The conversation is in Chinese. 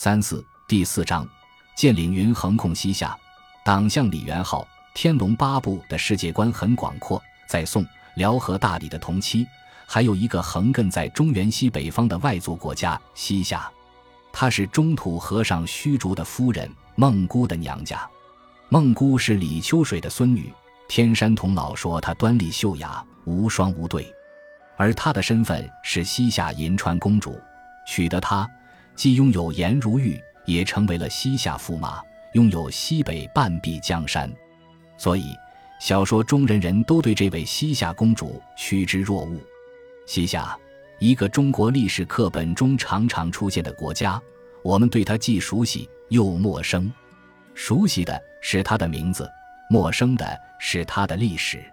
三四第四章，建领云横控西夏，党项李元昊《天龙八部》的世界观很广阔。在宋、辽和大理的同期，还有一个横亘在中原西北方的外族国家西夏，她是中土和尚虚竹的夫人孟姑的娘家。孟姑是李秋水的孙女，天山童姥说她端丽秀雅，无双无对，而她的身份是西夏银川公主，娶得她。既拥有颜如玉，也成为了西夏驸马，拥有西北半壁江山，所以小说中人人都对这位西夏公主趋之若鹜。西夏，一个中国历史课本中常常出现的国家，我们对它既熟悉又陌生。熟悉的是它的名字，陌生的是它的历史。